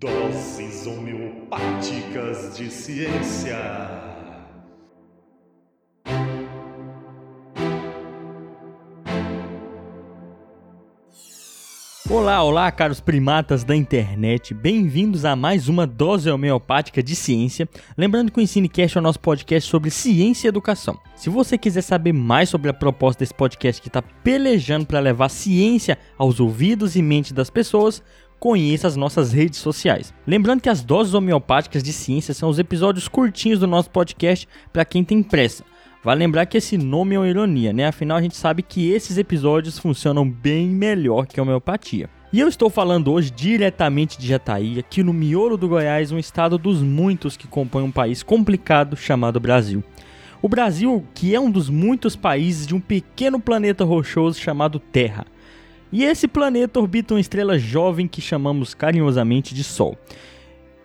Doses homeopáticas de ciência. Olá, olá, caros primatas da internet. Bem-vindos a mais uma dose homeopática de ciência. Lembrando que o Ensinecast é o nosso podcast sobre ciência e educação. Se você quiser saber mais sobre a proposta desse podcast que está pelejando para levar ciência aos ouvidos e mentes das pessoas, conheça as nossas redes sociais. Lembrando que as doses homeopáticas de ciência são os episódios curtinhos do nosso podcast para quem tem pressa. Vale lembrar que esse nome é uma ironia, né? Afinal, a gente sabe que esses episódios funcionam bem melhor que a homeopatia. E eu estou falando hoje diretamente de Jataí, aqui no miolo do Goiás, um estado dos muitos que compõem um país complicado chamado Brasil. O Brasil, que é um dos muitos países de um pequeno planeta rochoso chamado Terra. E esse planeta orbita uma estrela jovem que chamamos carinhosamente de Sol.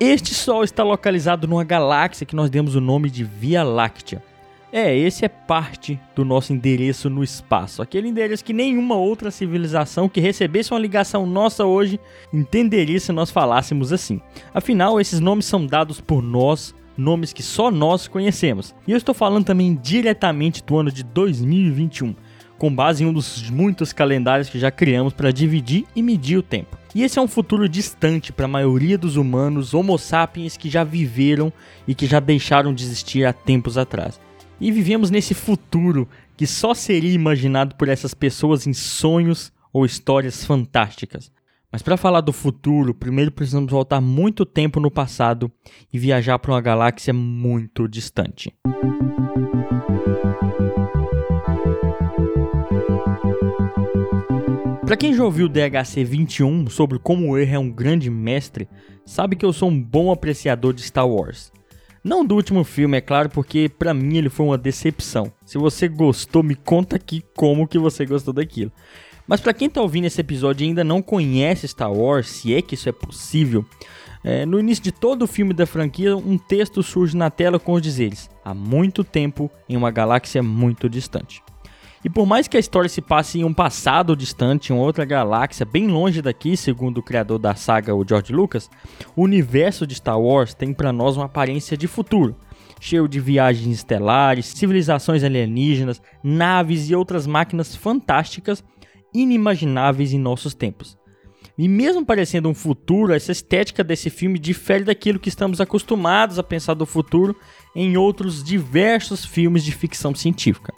Este Sol está localizado numa galáxia que nós demos o nome de Via Láctea. É, esse é parte do nosso endereço no espaço. Aquele endereço que nenhuma outra civilização que recebesse uma ligação nossa hoje entenderia se nós falássemos assim. Afinal, esses nomes são dados por nós, nomes que só nós conhecemos. E eu estou falando também diretamente do ano de 2021 com base em um dos muitos calendários que já criamos para dividir e medir o tempo. E esse é um futuro distante para a maioria dos humanos Homo sapiens que já viveram e que já deixaram de existir há tempos atrás. E vivemos nesse futuro que só seria imaginado por essas pessoas em sonhos ou histórias fantásticas. Mas para falar do futuro, primeiro precisamos voltar muito tempo no passado e viajar para uma galáxia muito distante. Para quem já ouviu o DHC 21 sobre como o erro é um grande mestre, sabe que eu sou um bom apreciador de Star Wars. Não do último filme, é claro, porque para mim ele foi uma decepção. Se você gostou, me conta aqui como que você gostou daquilo. Mas para quem tá ouvindo esse episódio e ainda não conhece Star Wars, se é que isso é possível, é, no início de todo o filme da franquia, um texto surge na tela com os dizeres: há muito tempo em uma galáxia muito distante. E por mais que a história se passe em um passado distante, em outra galáxia bem longe daqui, segundo o criador da saga, o George Lucas, o universo de Star Wars tem para nós uma aparência de futuro, cheio de viagens estelares, civilizações alienígenas, naves e outras máquinas fantásticas inimagináveis em nossos tempos. E mesmo parecendo um futuro, essa estética desse filme difere daquilo que estamos acostumados a pensar do futuro em outros diversos filmes de ficção científica.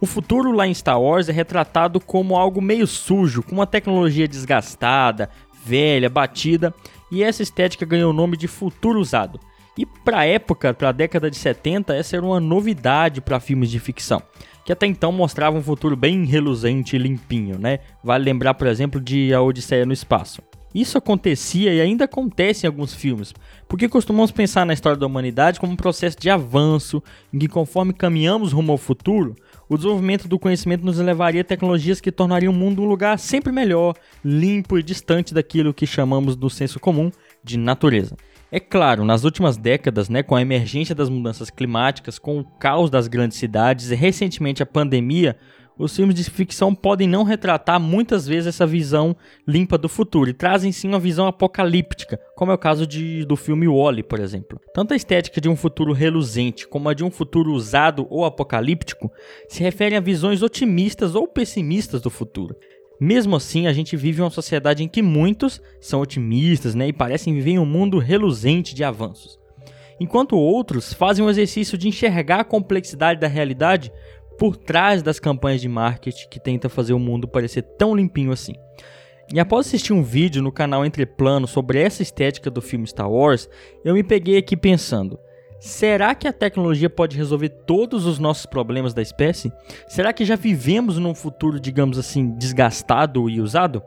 O futuro lá em Star Wars é retratado como algo meio sujo, com uma tecnologia desgastada, velha, batida, e essa estética ganhou o nome de futuro usado. E para época, para a década de 70, essa era uma novidade para filmes de ficção que até então mostrava um futuro bem reluzente e limpinho, né? Vale lembrar, por exemplo, de A Odisseia no Espaço. Isso acontecia e ainda acontece em alguns filmes, porque costumamos pensar na história da humanidade como um processo de avanço, em que conforme caminhamos rumo ao futuro, o desenvolvimento do conhecimento nos levaria a tecnologias que tornariam o mundo um lugar sempre melhor, limpo e distante daquilo que chamamos do senso comum de natureza. É claro, nas últimas décadas, né, com a emergência das mudanças climáticas, com o caos das grandes cidades e recentemente a pandemia, os filmes de ficção podem não retratar muitas vezes essa visão limpa do futuro e trazem sim uma visão apocalíptica, como é o caso de, do filme Wally, por exemplo. Tanto a estética de um futuro reluzente como a de um futuro usado ou apocalíptico se referem a visões otimistas ou pessimistas do futuro. Mesmo assim, a gente vive uma sociedade em que muitos são otimistas né, e parecem viver em um mundo reluzente de avanços, enquanto outros fazem o exercício de enxergar a complexidade da realidade por trás das campanhas de marketing que tenta fazer o mundo parecer tão limpinho assim. E após assistir um vídeo no canal Entre Plano sobre essa estética do filme Star Wars, eu me peguei aqui pensando: Será que a tecnologia pode resolver todos os nossos problemas da espécie? Será que já vivemos num futuro, digamos assim, desgastado e usado?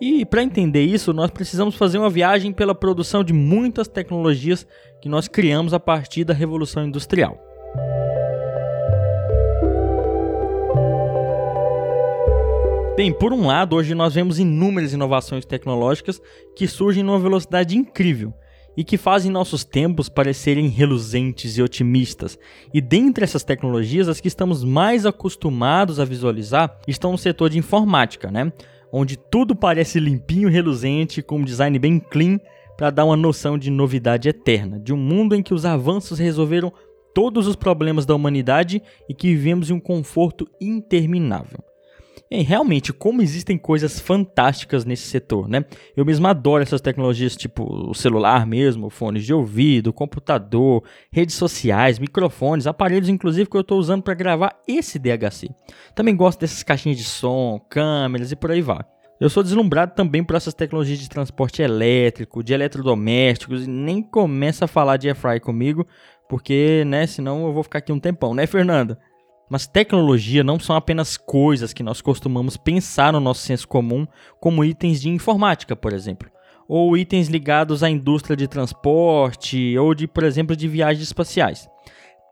E para entender isso, nós precisamos fazer uma viagem pela produção de muitas tecnologias que nós criamos a partir da Revolução Industrial. Bem, por um lado, hoje nós vemos inúmeras inovações tecnológicas que surgem numa velocidade incrível e que fazem nossos tempos parecerem reluzentes e otimistas. E dentre essas tecnologias, as que estamos mais acostumados a visualizar estão no setor de informática, né? Onde tudo parece limpinho reluzente, com um design bem clean, para dar uma noção de novidade eterna, de um mundo em que os avanços resolveram todos os problemas da humanidade e que vivemos em um conforto interminável. E realmente, como existem coisas fantásticas nesse setor, né? Eu mesmo adoro essas tecnologias, tipo o celular mesmo, fones de ouvido, computador, redes sociais, microfones, aparelhos, inclusive, que eu estou usando para gravar esse DHC. Também gosto dessas caixinhas de som, câmeras e por aí vai. Eu sou deslumbrado também por essas tecnologias de transporte elétrico, de eletrodomésticos, e nem começa a falar de airfry comigo, porque, né, senão eu vou ficar aqui um tempão, né, Fernanda? Mas tecnologia não são apenas coisas que nós costumamos pensar no nosso senso comum, como itens de informática, por exemplo, ou itens ligados à indústria de transporte ou de, por exemplo, de viagens espaciais.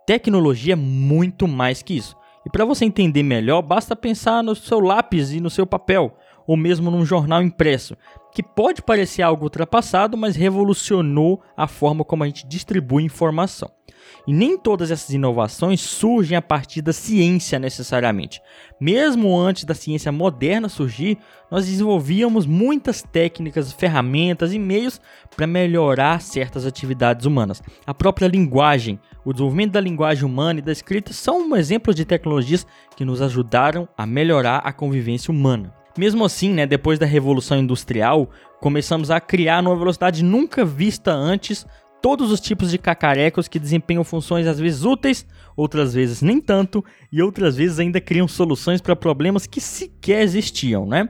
Tecnologia é muito mais que isso. E para você entender melhor, basta pensar no seu lápis e no seu papel, ou mesmo num jornal impresso, que pode parecer algo ultrapassado, mas revolucionou a forma como a gente distribui informação. E nem todas essas inovações surgem a partir da ciência necessariamente. Mesmo antes da ciência moderna surgir, nós desenvolvíamos muitas técnicas, ferramentas e meios para melhorar certas atividades humanas. A própria linguagem, o desenvolvimento da linguagem humana e da escrita são um exemplo de tecnologias que nos ajudaram a melhorar a convivência humana. Mesmo assim, né, depois da Revolução Industrial, começamos a criar numa velocidade nunca vista antes todos os tipos de cacarecos que desempenham funções às vezes úteis, outras vezes nem tanto, e outras vezes ainda criam soluções para problemas que sequer existiam, né?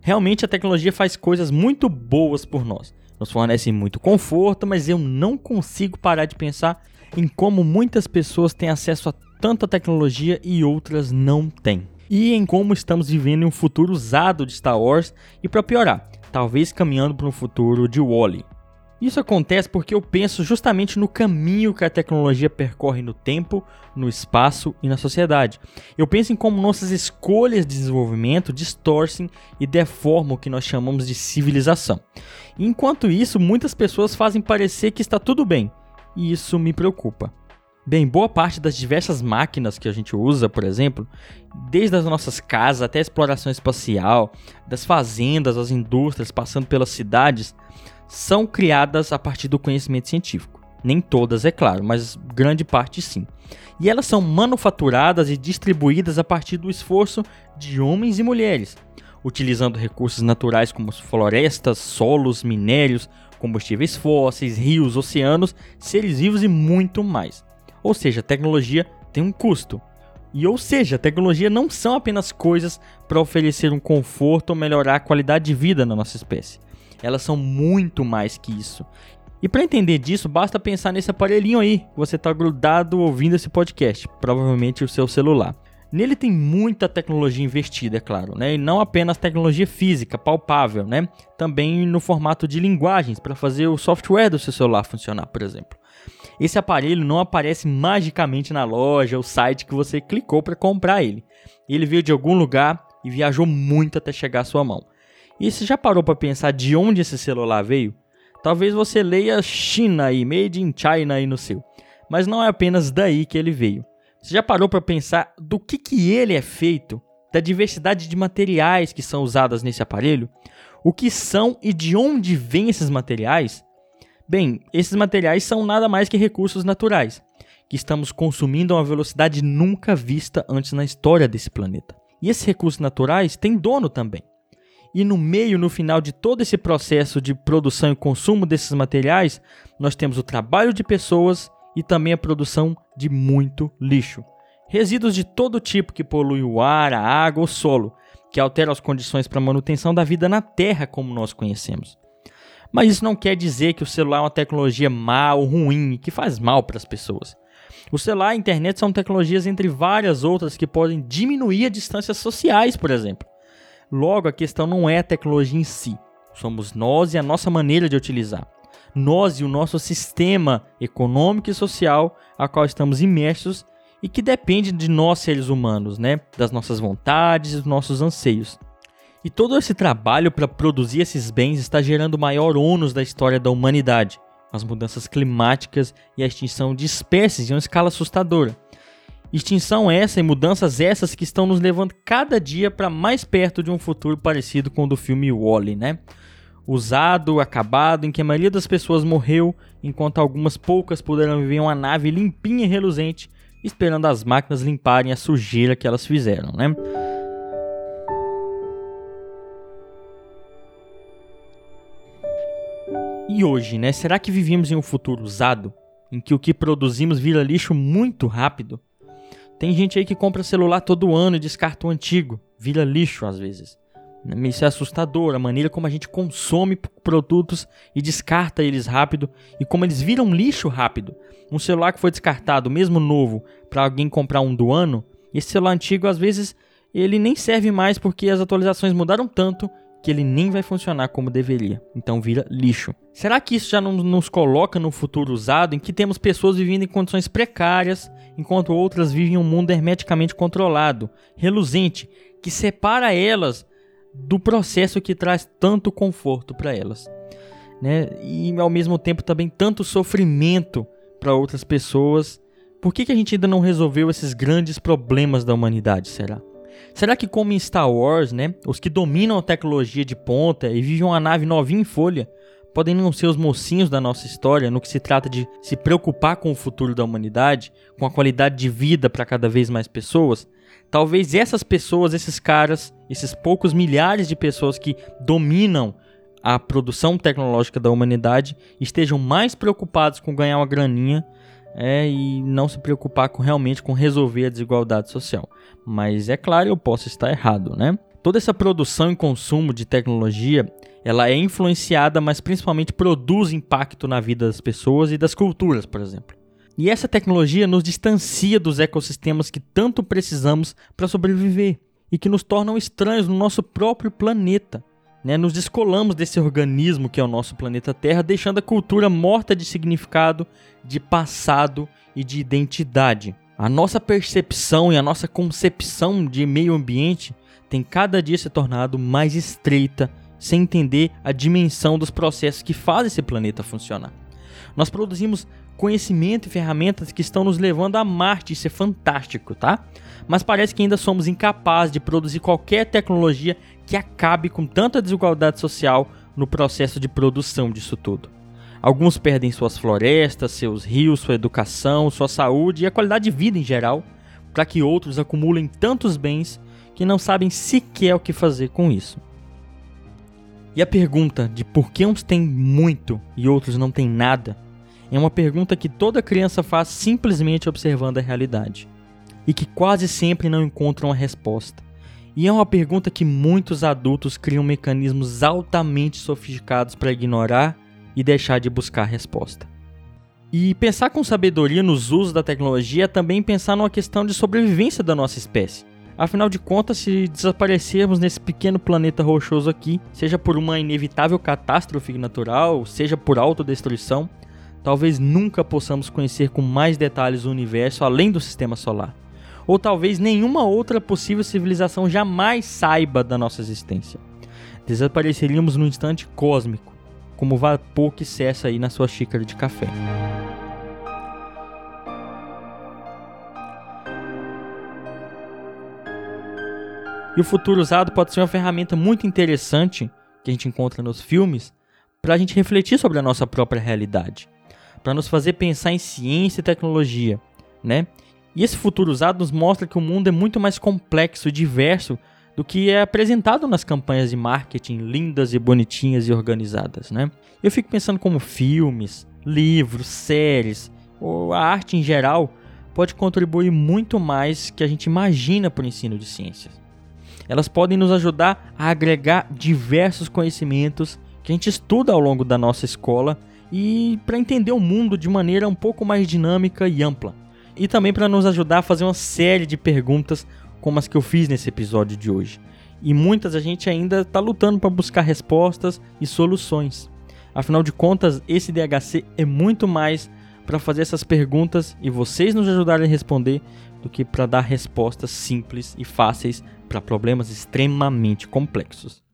Realmente a tecnologia faz coisas muito boas por nós. Nos fornece muito conforto, mas eu não consigo parar de pensar em como muitas pessoas têm acesso a tanta tecnologia e outras não têm. E em como estamos vivendo um futuro usado de Star Wars e para piorar, talvez caminhando para um futuro de Wally. -E. Isso acontece porque eu penso justamente no caminho que a tecnologia percorre no tempo, no espaço e na sociedade. Eu penso em como nossas escolhas de desenvolvimento distorcem e deformam o que nós chamamos de civilização. Enquanto isso, muitas pessoas fazem parecer que está tudo bem, e isso me preocupa. Bem, boa parte das diversas máquinas que a gente usa, por exemplo, desde as nossas casas até a exploração espacial, das fazendas, as indústrias, passando pelas cidades, são criadas a partir do conhecimento científico. Nem todas, é claro, mas grande parte sim. E elas são manufaturadas e distribuídas a partir do esforço de homens e mulheres, utilizando recursos naturais como florestas, solos, minérios, combustíveis fósseis, rios, oceanos, seres vivos e muito mais. Ou seja, a tecnologia tem um custo. E ou seja, a tecnologia não são apenas coisas para oferecer um conforto ou melhorar a qualidade de vida na nossa espécie elas são muito mais que isso. E para entender disso, basta pensar nesse aparelhinho aí, que você está grudado ouvindo esse podcast, provavelmente o seu celular. Nele tem muita tecnologia investida, é claro, né? E não apenas tecnologia física, palpável, né? Também no formato de linguagens para fazer o software do seu celular funcionar, por exemplo. Esse aparelho não aparece magicamente na loja ou site que você clicou para comprar ele. Ele veio de algum lugar e viajou muito até chegar à sua mão. E você já parou para pensar de onde esse celular veio? Talvez você leia China aí, Made in China aí no seu. Mas não é apenas daí que ele veio. Você já parou para pensar do que, que ele é feito? Da diversidade de materiais que são usados nesse aparelho? O que são e de onde vêm esses materiais? Bem, esses materiais são nada mais que recursos naturais, que estamos consumindo a uma velocidade nunca vista antes na história desse planeta. E esses recursos naturais têm dono também. E no meio, no final de todo esse processo de produção e consumo desses materiais, nós temos o trabalho de pessoas e também a produção de muito lixo. Resíduos de todo tipo que poluem o ar, a água, o solo, que alteram as condições para a manutenção da vida na Terra como nós conhecemos. Mas isso não quer dizer que o celular é uma tecnologia má ou ruim que faz mal para as pessoas. O celular e a internet são tecnologias entre várias outras que podem diminuir as distâncias sociais, por exemplo. Logo, a questão não é a tecnologia em si, somos nós e a nossa maneira de utilizar. Nós e o nosso sistema econômico e social a qual estamos imersos e que depende de nós seres humanos, né? Das nossas vontades e dos nossos anseios. E todo esse trabalho para produzir esses bens está gerando o maior ônus da história da humanidade, as mudanças climáticas e a extinção de espécies em uma escala assustadora. Extinção essa e mudanças essas que estão nos levando cada dia para mais perto de um futuro parecido com o do filme Wall-E, né? usado, acabado, em que a maioria das pessoas morreu, enquanto algumas poucas puderam viver em uma nave limpinha e reluzente, esperando as máquinas limparem a sujeira que elas fizeram, né? E hoje, né? Será que vivemos em um futuro usado, em que o que produzimos vira lixo muito rápido? Tem gente aí que compra celular todo ano e descarta o antigo, vira lixo às vezes. Isso é assustador, a maneira como a gente consome produtos e descarta eles rápido e como eles viram lixo rápido. Um celular que foi descartado, mesmo novo, para alguém comprar um do ano, esse celular antigo às vezes ele nem serve mais porque as atualizações mudaram tanto que ele nem vai funcionar como deveria. Então vira lixo. Será que isso já não nos coloca no futuro usado em que temos pessoas vivendo em condições precárias, enquanto outras vivem em um mundo hermeticamente controlado, reluzente, que separa elas do processo que traz tanto conforto para elas, né? E ao mesmo tempo também tanto sofrimento para outras pessoas. Por que, que a gente ainda não resolveu esses grandes problemas da humanidade, será? Será que como em Star Wars, né, os que dominam a tecnologia de ponta e vivem uma nave novinha em folha, podem não ser os mocinhos da nossa história no que se trata de se preocupar com o futuro da humanidade, com a qualidade de vida para cada vez mais pessoas? Talvez essas pessoas, esses caras, esses poucos milhares de pessoas que dominam a produção tecnológica da humanidade estejam mais preocupados com ganhar uma graninha é, e não se preocupar com, realmente com resolver a desigualdade social. Mas é claro, eu posso estar errado, né? Toda essa produção e consumo de tecnologia, ela é influenciada, mas principalmente produz impacto na vida das pessoas e das culturas, por exemplo. E essa tecnologia nos distancia dos ecossistemas que tanto precisamos para sobreviver e que nos tornam estranhos no nosso próprio planeta. Né? Nos descolamos desse organismo que é o nosso planeta Terra, deixando a cultura morta de significado, de passado e de identidade. A nossa percepção e a nossa concepção de meio ambiente tem cada dia se tornado mais estreita, sem entender a dimensão dos processos que fazem esse planeta funcionar. Nós produzimos conhecimento e ferramentas que estão nos levando a Marte, isso é fantástico, tá? Mas parece que ainda somos incapazes de produzir qualquer tecnologia que acabe com tanta desigualdade social no processo de produção disso tudo. Alguns perdem suas florestas, seus rios, sua educação, sua saúde e a qualidade de vida em geral, para que outros acumulem tantos bens que não sabem sequer o que fazer com isso. E a pergunta de por que uns têm muito e outros não têm nada é uma pergunta que toda criança faz simplesmente observando a realidade e que quase sempre não encontram a resposta. E é uma pergunta que muitos adultos criam mecanismos altamente sofisticados para ignorar e deixar de buscar a resposta. E pensar com sabedoria nos usos da tecnologia é também pensar numa questão de sobrevivência da nossa espécie. Afinal de contas, se desaparecermos nesse pequeno planeta rochoso aqui, seja por uma inevitável catástrofe natural, seja por autodestruição, talvez nunca possamos conhecer com mais detalhes o universo além do sistema solar. Ou talvez nenhuma outra possível civilização jamais saiba da nossa existência. Desapareceríamos num instante cósmico, como o vapor que cessa aí na sua xícara de café. E o futuro usado pode ser uma ferramenta muito interessante que a gente encontra nos filmes para a gente refletir sobre a nossa própria realidade para nos fazer pensar em ciência e tecnologia, né? E esse futuro usado nos mostra que o mundo é muito mais complexo e diverso do que é apresentado nas campanhas de marketing lindas e bonitinhas e organizadas, né? Eu fico pensando como filmes, livros, séries ou a arte em geral pode contribuir muito mais que a gente imagina para o ensino de ciências. Elas podem nos ajudar a agregar diversos conhecimentos que a gente estuda ao longo da nossa escola e para entender o mundo de maneira um pouco mais dinâmica e ampla. E também para nos ajudar a fazer uma série de perguntas como as que eu fiz nesse episódio de hoje. E muitas a gente ainda está lutando para buscar respostas e soluções. Afinal de contas, esse DHC é muito mais para fazer essas perguntas e vocês nos ajudarem a responder do que para dar respostas simples e fáceis para problemas extremamente complexos.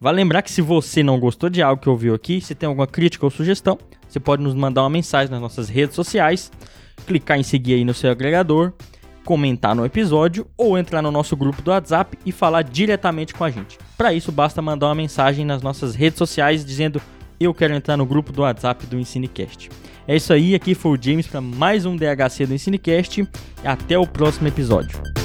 Vale lembrar que se você não gostou de algo que ouviu aqui, se tem alguma crítica ou sugestão, você pode nos mandar uma mensagem nas nossas redes sociais, clicar em seguir aí no seu agregador, comentar no episódio ou entrar no nosso grupo do WhatsApp e falar diretamente com a gente. Para isso, basta mandar uma mensagem nas nossas redes sociais dizendo eu quero entrar no grupo do WhatsApp do Ensinecast. É isso aí, aqui foi o James para mais um DHC do Ensinecast até o próximo episódio.